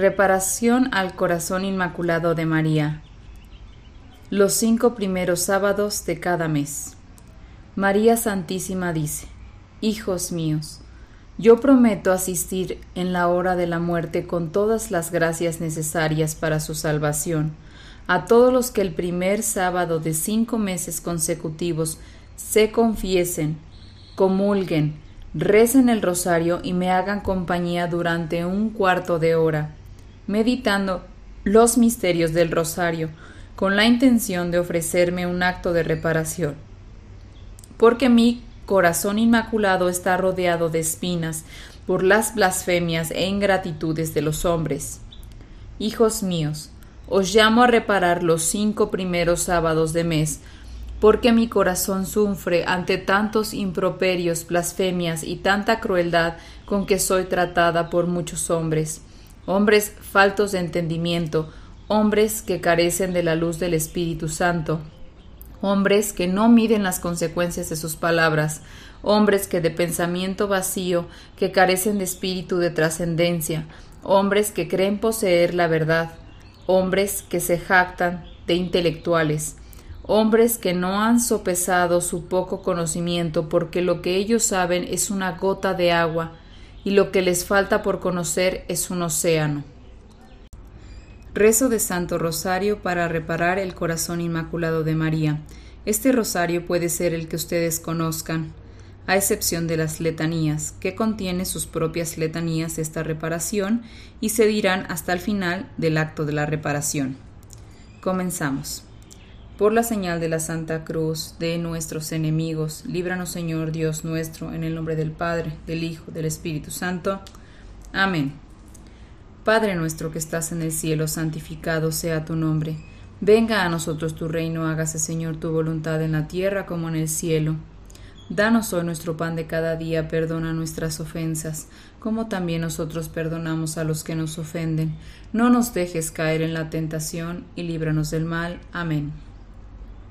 Reparación al Corazón Inmaculado de María. Los cinco primeros sábados de cada mes. María Santísima dice, Hijos míos, yo prometo asistir en la hora de la muerte con todas las gracias necesarias para su salvación a todos los que el primer sábado de cinco meses consecutivos se confiesen, comulguen, recen el rosario y me hagan compañía durante un cuarto de hora meditando los misterios del rosario, con la intención de ofrecerme un acto de reparación. Porque mi corazón inmaculado está rodeado de espinas por las blasfemias e ingratitudes de los hombres. Hijos míos, os llamo a reparar los cinco primeros sábados de mes, porque mi corazón sufre ante tantos improperios, blasfemias y tanta crueldad con que soy tratada por muchos hombres hombres faltos de entendimiento, hombres que carecen de la luz del Espíritu Santo, hombres que no miden las consecuencias de sus palabras, hombres que de pensamiento vacío, que carecen de espíritu de trascendencia, hombres que creen poseer la verdad, hombres que se jactan de intelectuales, hombres que no han sopesado su poco conocimiento porque lo que ellos saben es una gota de agua y lo que les falta por conocer es un océano. Rezo de Santo Rosario para reparar el corazón inmaculado de María. Este rosario puede ser el que ustedes conozcan, a excepción de las letanías, que contiene sus propias letanías esta reparación y se dirán hasta el final del acto de la reparación. Comenzamos. Por la señal de la Santa Cruz de nuestros enemigos, líbranos Señor Dios nuestro, en el nombre del Padre, del Hijo, del Espíritu Santo. Amén. Padre nuestro que estás en el cielo, santificado sea tu nombre. Venga a nosotros tu reino, hágase Señor tu voluntad en la tierra como en el cielo. Danos hoy nuestro pan de cada día, perdona nuestras ofensas, como también nosotros perdonamos a los que nos ofenden. No nos dejes caer en la tentación y líbranos del mal. Amén.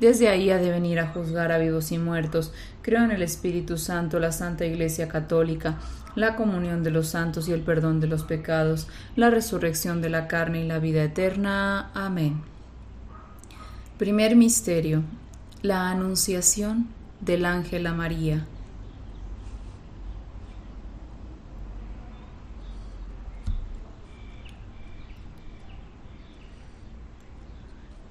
desde ahí ha de venir a juzgar a vivos y muertos. Creo en el Espíritu Santo, la Santa Iglesia Católica, la comunión de los santos y el perdón de los pecados, la resurrección de la carne y la vida eterna. Amén. Primer Misterio. La Anunciación del Ángel a María.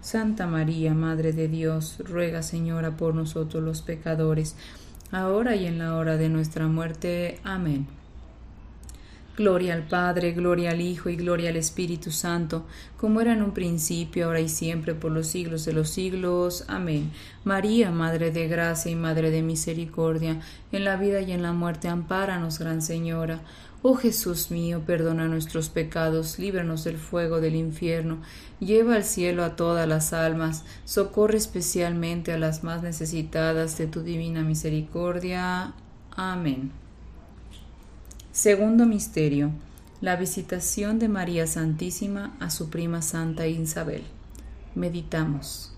Santa María, Madre de Dios, ruega Señora por nosotros los pecadores, ahora y en la hora de nuestra muerte. Amén. Gloria al Padre, gloria al Hijo y gloria al Espíritu Santo, como era en un principio, ahora y siempre, por los siglos de los siglos. Amén. María, Madre de Gracia y Madre de Misericordia, en la vida y en la muerte, ampáranos, Gran Señora. Oh Jesús mío, perdona nuestros pecados, líbranos del fuego del infierno, lleva al cielo a todas las almas, socorre especialmente a las más necesitadas de tu divina misericordia. Amén. Segundo Misterio. La visitación de María Santísima a su prima Santa Isabel. Meditamos.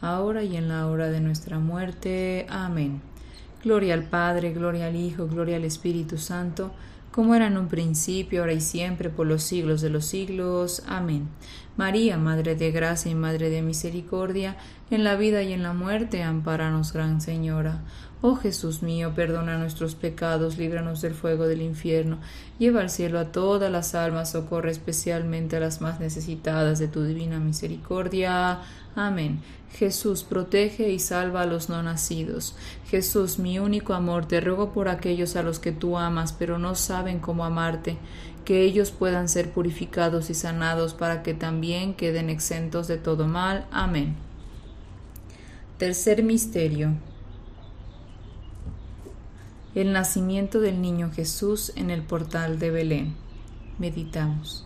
ahora y en la hora de nuestra muerte. Amén. Gloria al Padre, gloria al Hijo, gloria al Espíritu Santo, como era en un principio, ahora y siempre, por los siglos de los siglos. Amén. María, Madre de Gracia y Madre de Misericordia, en la vida y en la muerte, amparanos, Gran Señora. Oh Jesús mío, perdona nuestros pecados, líbranos del fuego del infierno, lleva al cielo a todas las almas, socorre especialmente a las más necesitadas de tu divina misericordia. Amén. Jesús, protege y salva a los no nacidos. Jesús, mi único amor, te ruego por aquellos a los que tú amas, pero no saben cómo amarte, que ellos puedan ser purificados y sanados para que también queden exentos de todo mal. Amén. Tercer misterio. El nacimiento del niño Jesús en el portal de Belén. Meditamos.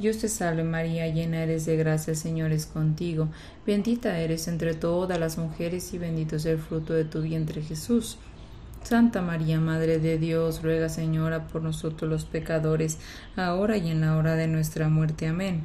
Dios te salve María, llena eres de gracia, el Señor es contigo, bendita eres entre todas las mujeres y bendito es el fruto de tu vientre Jesús. Santa María, Madre de Dios, ruega Señora por nosotros los pecadores, ahora y en la hora de nuestra muerte. Amén.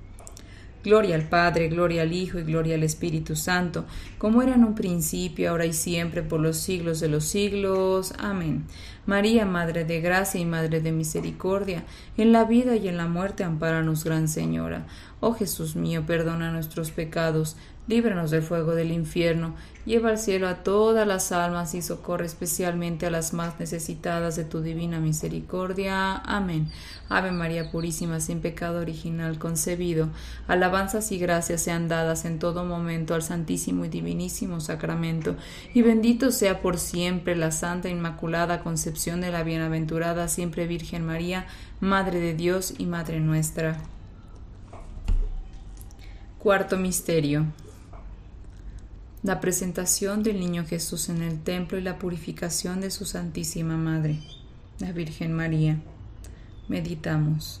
Gloria al Padre, gloria al Hijo y gloria al Espíritu Santo, como era en un principio, ahora y siempre, por los siglos de los siglos. Amén. María, Madre de Gracia y Madre de Misericordia, en la vida y en la muerte, ampáranos, Gran Señora. Oh Jesús mío, perdona nuestros pecados, líbranos del fuego del infierno, lleva al cielo a todas las almas y socorre especialmente a las más necesitadas de tu divina misericordia. Amén. Ave María Purísima, sin pecado original concebido, alabanzas y gracias sean dadas en todo momento al Santísimo y Divinísimo Sacramento, y bendito sea por siempre la Santa Inmaculada Concepción de la Bienaventurada Siempre Virgen María, Madre de Dios y Madre nuestra. Cuarto Misterio. La presentación del Niño Jesús en el templo y la purificación de su Santísima Madre, la Virgen María. Meditamos.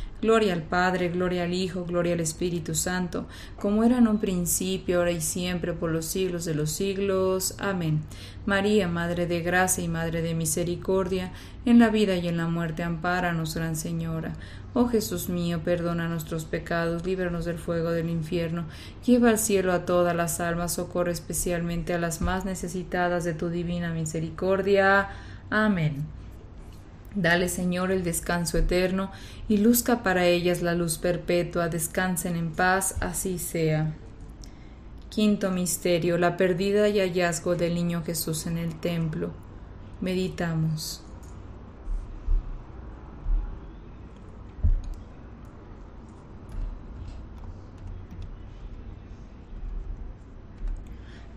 Gloria al Padre, gloria al Hijo, gloria al Espíritu Santo, como era en un principio, ahora y siempre, por los siglos de los siglos. Amén. María, Madre de Gracia y Madre de Misericordia, en la vida y en la muerte, ampáranos, Gran Señora. Oh Jesús mío, perdona nuestros pecados, líbranos del fuego del infierno, lleva al cielo a todas las almas, socorre especialmente a las más necesitadas de tu divina misericordia. Amén. Dale, Señor, el descanso eterno y luzca para ellas la luz perpetua. Descansen en paz, así sea. Quinto misterio, la pérdida y hallazgo del niño Jesús en el templo. Meditamos.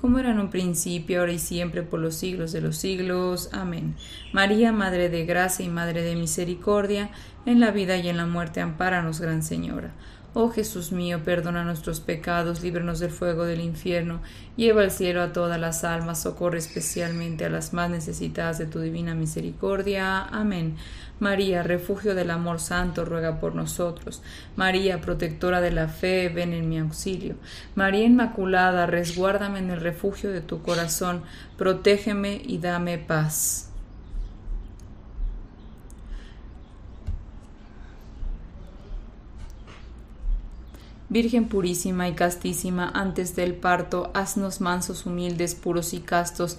como era en un principio, ahora y siempre, por los siglos de los siglos. Amén. María, Madre de Gracia y Madre de Misericordia, en la vida y en la muerte, ampáranos, Gran Señora. Oh Jesús mío, perdona nuestros pecados, líbranos del fuego del infierno, lleva al cielo a todas las almas, socorre especialmente a las más necesitadas de tu divina misericordia. Amén. María, refugio del amor santo, ruega por nosotros. María, protectora de la fe, ven en mi auxilio. María Inmaculada, resguárdame en el refugio de tu corazón, protégeme y dame paz. Virgen purísima y castísima, antes del parto, haznos mansos, humildes, puros y castos,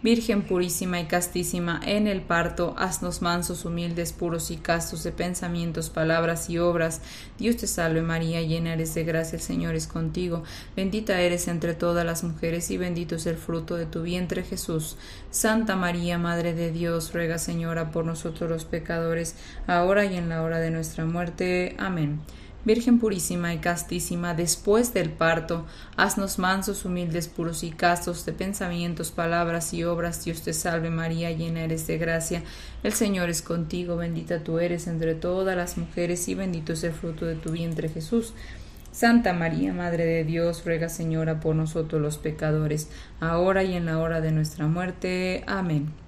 Virgen purísima y castísima, en el parto, haznos mansos, humildes, puros y castos de pensamientos, palabras y obras. Dios te salve María, llena eres de gracia, el Señor es contigo. Bendita eres entre todas las mujeres y bendito es el fruto de tu vientre Jesús. Santa María, Madre de Dios, ruega Señora por nosotros los pecadores, ahora y en la hora de nuestra muerte. Amén. Virgen purísima y castísima, después del parto, haznos mansos, humildes, puros y castos de pensamientos, palabras y obras. Dios te salve María, llena eres de gracia. El Señor es contigo, bendita tú eres entre todas las mujeres y bendito es el fruto de tu vientre Jesús. Santa María, Madre de Dios, ruega Señora por nosotros los pecadores, ahora y en la hora de nuestra muerte. Amén.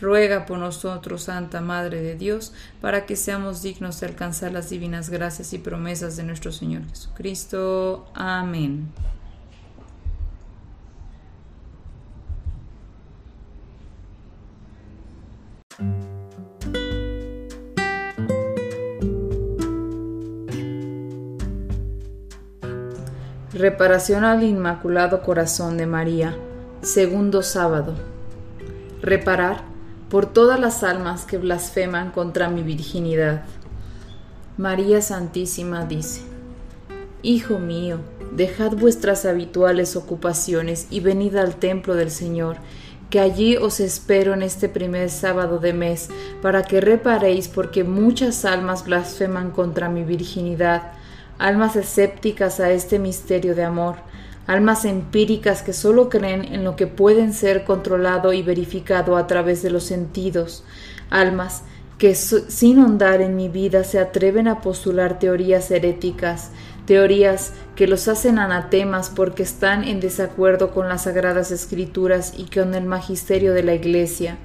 Ruega por nosotros, Santa Madre de Dios, para que seamos dignos de alcanzar las divinas gracias y promesas de nuestro Señor Jesucristo. Amén. Reparación al Inmaculado Corazón de María. Segundo sábado. Reparar por todas las almas que blasfeman contra mi virginidad. María Santísima dice, Hijo mío, dejad vuestras habituales ocupaciones y venid al templo del Señor, que allí os espero en este primer sábado de mes, para que reparéis porque muchas almas blasfeman contra mi virginidad, almas escépticas a este misterio de amor, almas empíricas que solo creen en lo que pueden ser controlado y verificado a través de los sentidos, almas que sin hondar en mi vida se atreven a postular teorías heréticas, teorías que los hacen anatemas porque están en desacuerdo con las sagradas escrituras y con el magisterio de la Iglesia.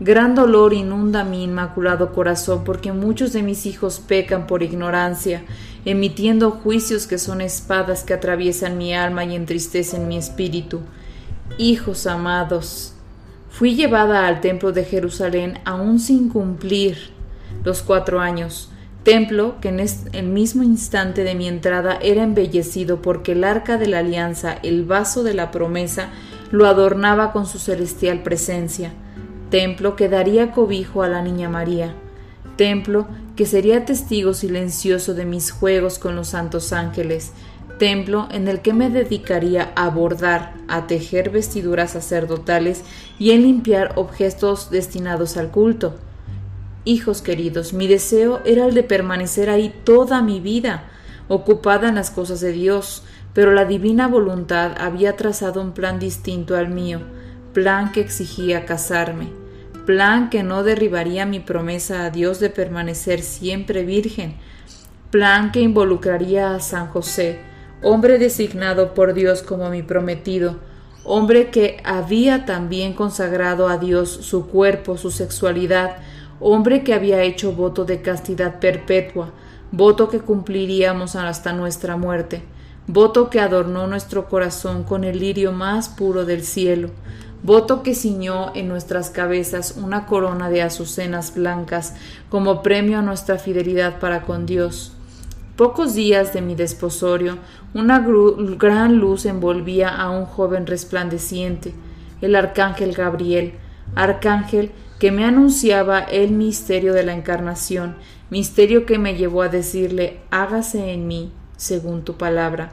Gran dolor inunda mi inmaculado corazón porque muchos de mis hijos pecan por ignorancia, emitiendo juicios que son espadas que atraviesan mi alma y entristecen mi espíritu. Hijos amados, fui llevada al templo de Jerusalén aún sin cumplir los cuatro años, templo que en el mismo instante de mi entrada era embellecido porque el arca de la alianza, el vaso de la promesa, lo adornaba con su celestial presencia templo que daría cobijo a la Niña María, templo que sería testigo silencioso de mis juegos con los santos ángeles, templo en el que me dedicaría a bordar, a tejer vestiduras sacerdotales y en limpiar objetos destinados al culto. Hijos queridos, mi deseo era el de permanecer ahí toda mi vida, ocupada en las cosas de Dios, pero la divina voluntad había trazado un plan distinto al mío, plan que exigía casarme plan que no derribaría mi promesa a Dios de permanecer siempre virgen, plan que involucraría a San José, hombre designado por Dios como mi prometido, hombre que había también consagrado a Dios su cuerpo, su sexualidad, hombre que había hecho voto de castidad perpetua, voto que cumpliríamos hasta nuestra muerte, voto que adornó nuestro corazón con el lirio más puro del cielo, voto que ciñó en nuestras cabezas una corona de azucenas blancas como premio a nuestra fidelidad para con Dios. Pocos días de mi desposorio, una gran luz envolvía a un joven resplandeciente, el arcángel Gabriel, arcángel que me anunciaba el misterio de la encarnación, misterio que me llevó a decirle, hágase en mí según tu palabra,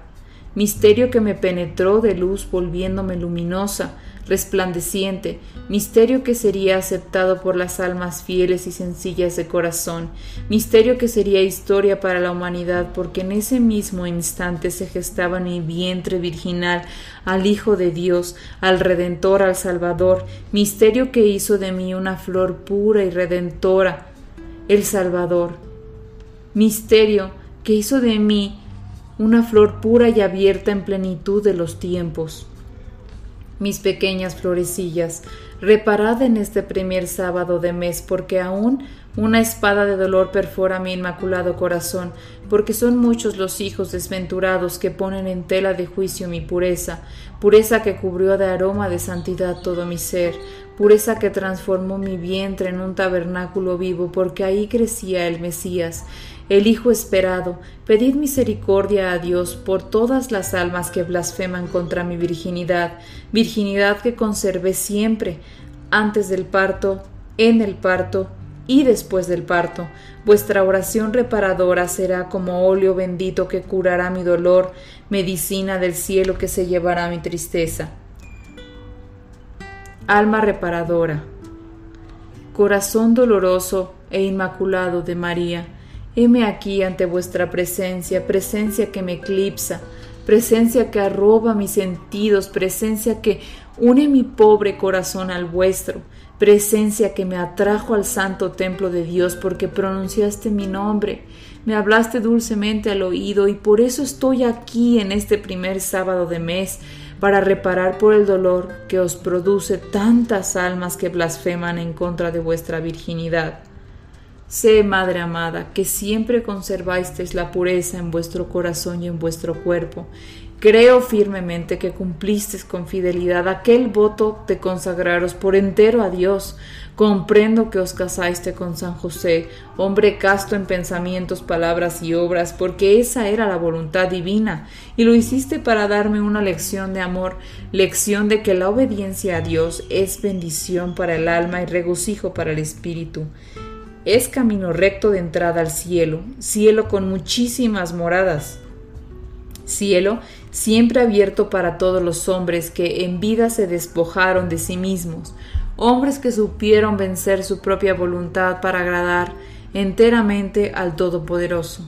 misterio que me penetró de luz volviéndome luminosa, resplandeciente, misterio que sería aceptado por las almas fieles y sencillas de corazón, misterio que sería historia para la humanidad, porque en ese mismo instante se gestaba en mi vientre virginal al Hijo de Dios, al Redentor, al Salvador, misterio que hizo de mí una flor pura y redentora, el Salvador, misterio que hizo de mí una flor pura y abierta en plenitud de los tiempos mis pequeñas florecillas, reparad en este primer sábado de mes, porque aún una espada de dolor perfora mi inmaculado corazón, porque son muchos los hijos desventurados que ponen en tela de juicio mi pureza, pureza que cubrió de aroma de santidad todo mi ser, pureza que transformó mi vientre en un tabernáculo vivo, porque ahí crecía el Mesías, el Hijo esperado, pedid misericordia a Dios por todas las almas que blasfeman contra mi virginidad, virginidad que conservé siempre, antes del parto, en el parto y después del parto. Vuestra oración reparadora será como óleo bendito que curará mi dolor, medicina del cielo que se llevará mi tristeza. Alma reparadora, corazón doloroso e inmaculado de María, Heme aquí ante vuestra presencia, presencia que me eclipsa, presencia que arroba mis sentidos, presencia que une mi pobre corazón al vuestro, presencia que me atrajo al santo templo de Dios porque pronunciaste mi nombre, me hablaste dulcemente al oído y por eso estoy aquí en este primer sábado de mes para reparar por el dolor que os produce tantas almas que blasfeman en contra de vuestra virginidad. Sé, Madre amada, que siempre conservasteis la pureza en vuestro corazón y en vuestro cuerpo. Creo firmemente que cumplisteis con fidelidad aquel voto de consagraros por entero a Dios. Comprendo que os casaste con San José, hombre casto en pensamientos, palabras y obras, porque esa era la voluntad divina, y lo hiciste para darme una lección de amor, lección de que la obediencia a Dios es bendición para el alma y regocijo para el espíritu. Es camino recto de entrada al cielo, cielo con muchísimas moradas, cielo siempre abierto para todos los hombres que en vida se despojaron de sí mismos, hombres que supieron vencer su propia voluntad para agradar enteramente al Todopoderoso.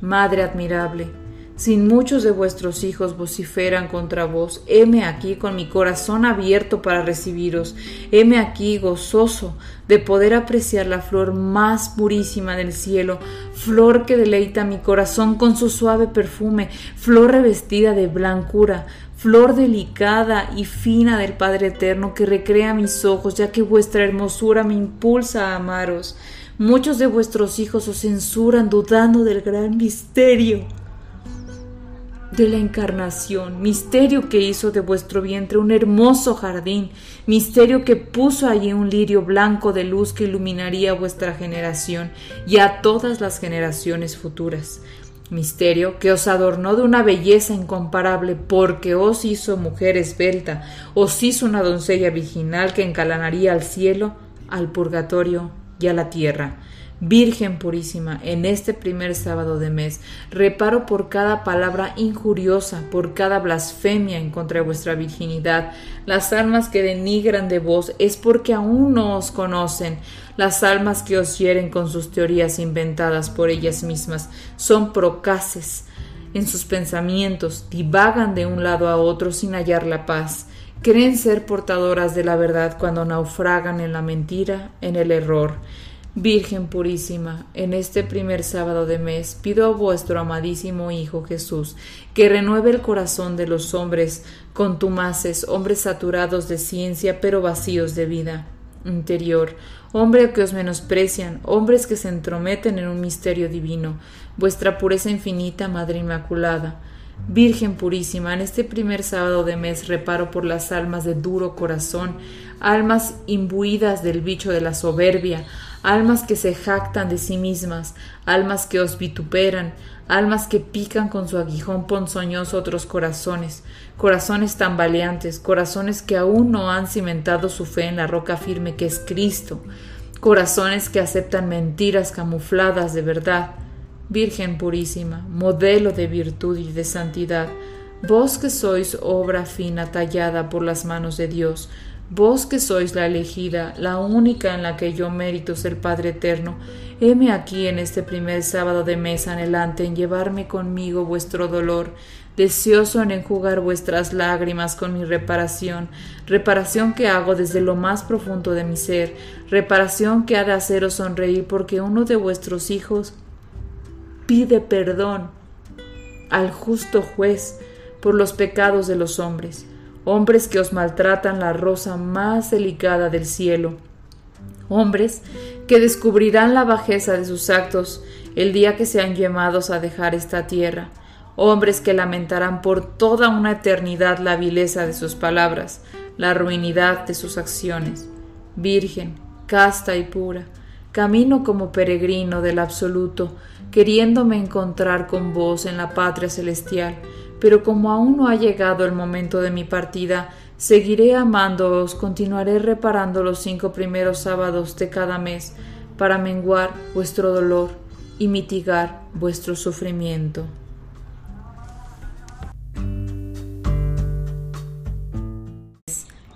Madre admirable, sin muchos de vuestros hijos vociferan contra vos, heme aquí con mi corazón abierto para recibiros, heme aquí gozoso de poder apreciar la flor más purísima del cielo, flor que deleita mi corazón con su suave perfume, flor revestida de blancura, flor delicada y fina del Padre Eterno que recrea mis ojos, ya que vuestra hermosura me impulsa a amaros. Muchos de vuestros hijos os censuran dudando del gran misterio de la encarnación, misterio que hizo de vuestro vientre un hermoso jardín, misterio que puso allí un lirio blanco de luz que iluminaría vuestra generación y a todas las generaciones futuras. Misterio que os adornó de una belleza incomparable porque os hizo mujer esbelta, os hizo una doncella virginal que encalanaría al cielo, al purgatorio y a la tierra Virgen purísima, en este primer sábado de mes, reparo por cada palabra injuriosa, por cada blasfemia en contra de vuestra virginidad. Las almas que denigran de vos es porque aún no os conocen. Las almas que os hieren con sus teorías inventadas por ellas mismas son procaces en sus pensamientos, divagan de un lado a otro sin hallar la paz. Creen ser portadoras de la verdad cuando naufragan en la mentira, en el error. Virgen purísima, en este primer sábado de mes pido a vuestro amadísimo Hijo Jesús que renueve el corazón de los hombres contumaces, hombres saturados de ciencia pero vacíos de vida interior, hombres que os menosprecian, hombres que se entrometen en un misterio divino, vuestra pureza infinita, Madre Inmaculada. Virgen purísima, en este primer sábado de mes reparo por las almas de duro corazón, almas imbuidas del bicho de la soberbia, almas que se jactan de sí mismas, almas que os vituperan, almas que pican con su aguijón ponzoñoso otros corazones, corazones tambaleantes, corazones que aún no han cimentado su fe en la roca firme que es Cristo, corazones que aceptan mentiras camufladas de verdad. Virgen purísima, modelo de virtud y de santidad, vos que sois obra fina tallada por las manos de Dios, Vos que sois la elegida, la única en la que yo mérito ser Padre eterno, heme aquí en este primer sábado de mes anhelante en llevarme conmigo vuestro dolor, deseoso en enjugar vuestras lágrimas con mi reparación, reparación que hago desde lo más profundo de mi ser, reparación que ha de haceros sonreír porque uno de vuestros hijos pide perdón al justo juez por los pecados de los hombres hombres que os maltratan la rosa más delicada del cielo, hombres que descubrirán la bajeza de sus actos el día que sean llamados a dejar esta tierra, hombres que lamentarán por toda una eternidad la vileza de sus palabras, la ruinidad de sus acciones. Virgen, casta y pura, camino como peregrino del absoluto, queriéndome encontrar con vos en la patria celestial, pero como aún no ha llegado el momento de mi partida, seguiré amándoos, continuaré reparando los cinco primeros sábados de cada mes para menguar vuestro dolor y mitigar vuestro sufrimiento.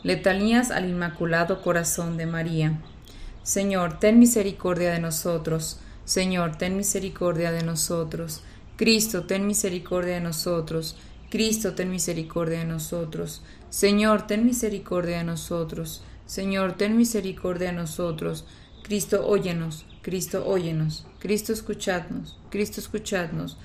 Letanías al Inmaculado Corazón de María. Señor, ten misericordia de nosotros. Señor, ten misericordia de nosotros. Cristo, ten misericordia de nosotros. Cristo, ten misericordia de nosotros. Señor, ten misericordia de nosotros. Señor, ten misericordia de nosotros. Cristo, óyenos. Cristo, óyenos. Cristo, escuchadnos. Cristo, escuchadnos.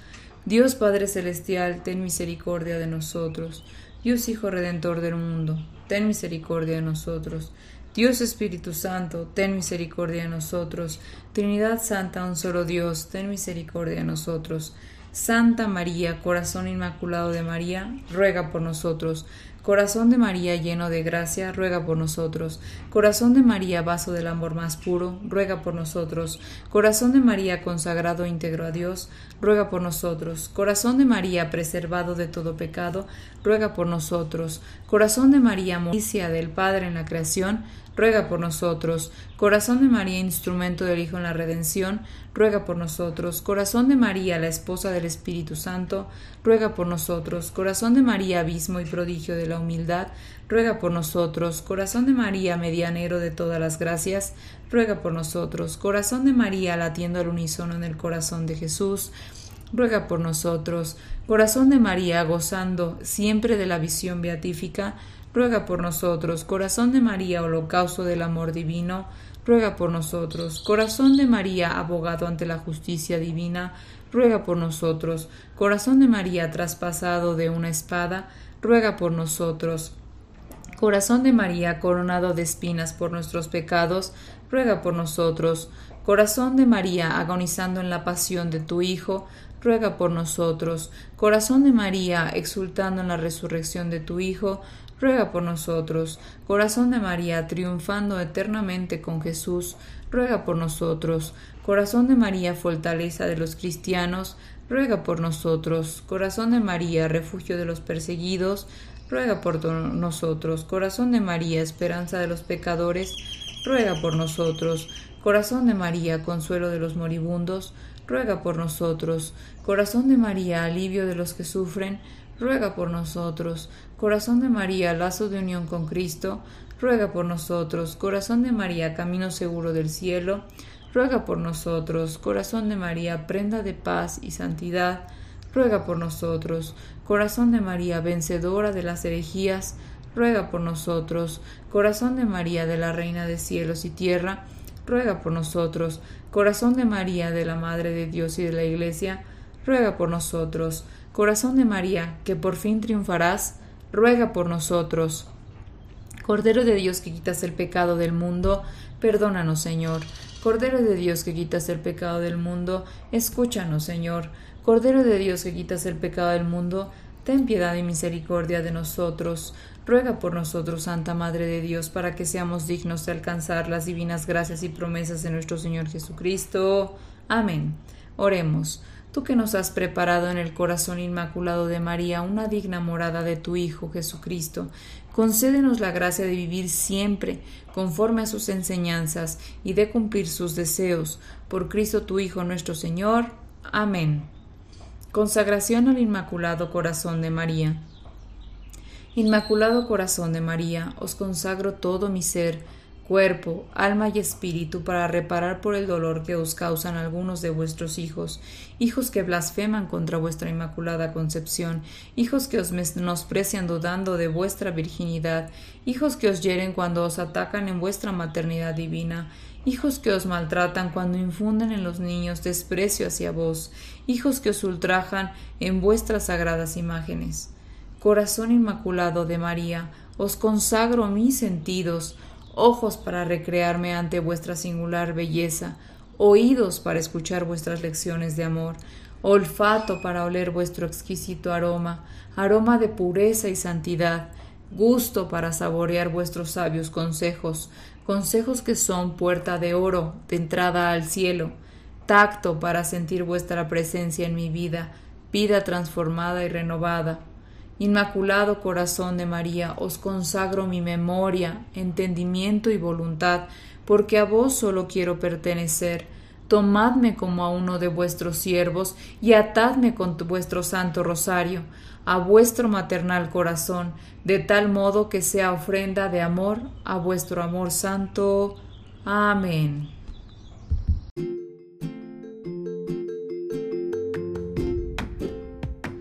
Dios Padre Celestial, ten misericordia de nosotros. Dios Hijo Redentor del mundo, ten misericordia de nosotros. Dios Espíritu Santo, ten misericordia de nosotros. Trinidad Santa, un solo Dios, ten misericordia de nosotros. Santa María, corazón inmaculado de María, ruega por nosotros. Corazón de María lleno de gracia, ruega por nosotros. Corazón de María, vaso del amor más puro, ruega por nosotros. Corazón de María consagrado íntegro a Dios, ruega por nosotros. Corazón de María preservado de todo pecado, ruega por nosotros. Corazón de María, moricia del Padre en la creación, ruega por nosotros. Corazón de María, instrumento del Hijo en la redención, ruega por nosotros. Corazón de María, la esposa del Espíritu Santo, ruega por nosotros. Corazón de María, abismo y prodigio de la humildad, ruega por nosotros. Corazón de María, medianero de todas las gracias, ruega por nosotros. Corazón de María, latiendo al unísono en el corazón de Jesús, ruega por nosotros. Corazón de María, gozando siempre de la visión beatífica, ruega por nosotros. Corazón de María, holocausto del amor divino, ruega por nosotros. Corazón de María, abogado ante la justicia divina, ruega por nosotros. Corazón de María, traspasado de una espada, ruega por nosotros. Corazón de María, coronado de espinas por nuestros pecados, ruega por nosotros. Corazón de María, agonizando en la pasión de tu Hijo, ruega por nosotros. Corazón de María, exultando en la resurrección de tu Hijo, ruega por nosotros. Corazón de María, triunfando eternamente con Jesús, ruega por nosotros. Corazón de María, fortaleza de los cristianos, ruega por nosotros. Corazón de María, refugio de los perseguidos, ruega por nosotros. Corazón de María, esperanza de los pecadores, ruega por nosotros. Corazón de María, consuelo de los moribundos, ruega por nosotros. Corazón de María, alivio de los que sufren, ruega por nosotros. Corazón de María, lazo de unión con Cristo, ruega por nosotros. Corazón de María, camino seguro del cielo, ruega por nosotros. Corazón de María, prenda de paz y santidad, ruega por nosotros. Corazón de María, vencedora de las herejías, ruega por nosotros. Corazón de María, de la Reina de cielos y tierra, ruega por nosotros. Corazón de María, de la Madre de Dios y de la Iglesia, ruega por nosotros. Corazón de María, que por fin triunfarás, ruega por nosotros. Cordero de Dios que quitas el pecado del mundo, perdónanos, Señor. Cordero de Dios que quitas el pecado del mundo, escúchanos, Señor. Cordero de Dios que quitas el pecado del mundo, ten piedad y misericordia de nosotros. Ruega por nosotros, Santa Madre de Dios, para que seamos dignos de alcanzar las divinas gracias y promesas de nuestro Señor Jesucristo. Amén. Oremos. Tú que nos has preparado en el corazón inmaculado de María una digna morada de tu Hijo Jesucristo, concédenos la gracia de vivir siempre conforme a sus enseñanzas y de cumplir sus deseos. Por Cristo tu Hijo nuestro Señor. Amén. Consagración al Inmaculado Corazón de María. Inmaculado Corazón de María, os consagro todo mi ser, cuerpo, alma y espíritu para reparar por el dolor que os causan algunos de vuestros hijos, hijos que blasfeman contra vuestra inmaculada concepción, hijos que os menosprecian dudando de vuestra virginidad, hijos que os hieren cuando os atacan en vuestra maternidad divina, hijos que os maltratan cuando infunden en los niños desprecio hacia vos, hijos que os ultrajan en vuestras sagradas imágenes. Corazón Inmaculado de María, os consagro mis sentidos, ojos para recrearme ante vuestra singular belleza, oídos para escuchar vuestras lecciones de amor, olfato para oler vuestro exquisito aroma, aroma de pureza y santidad, gusto para saborear vuestros sabios consejos, consejos que son puerta de oro, de entrada al cielo, tacto para sentir vuestra presencia en mi vida, vida transformada y renovada, Inmaculado Corazón de María, os consagro mi memoria, entendimiento y voluntad, porque a vos solo quiero pertenecer. Tomadme como a uno de vuestros siervos y atadme con vuestro santo rosario a vuestro maternal corazón, de tal modo que sea ofrenda de amor a vuestro amor santo. Amén.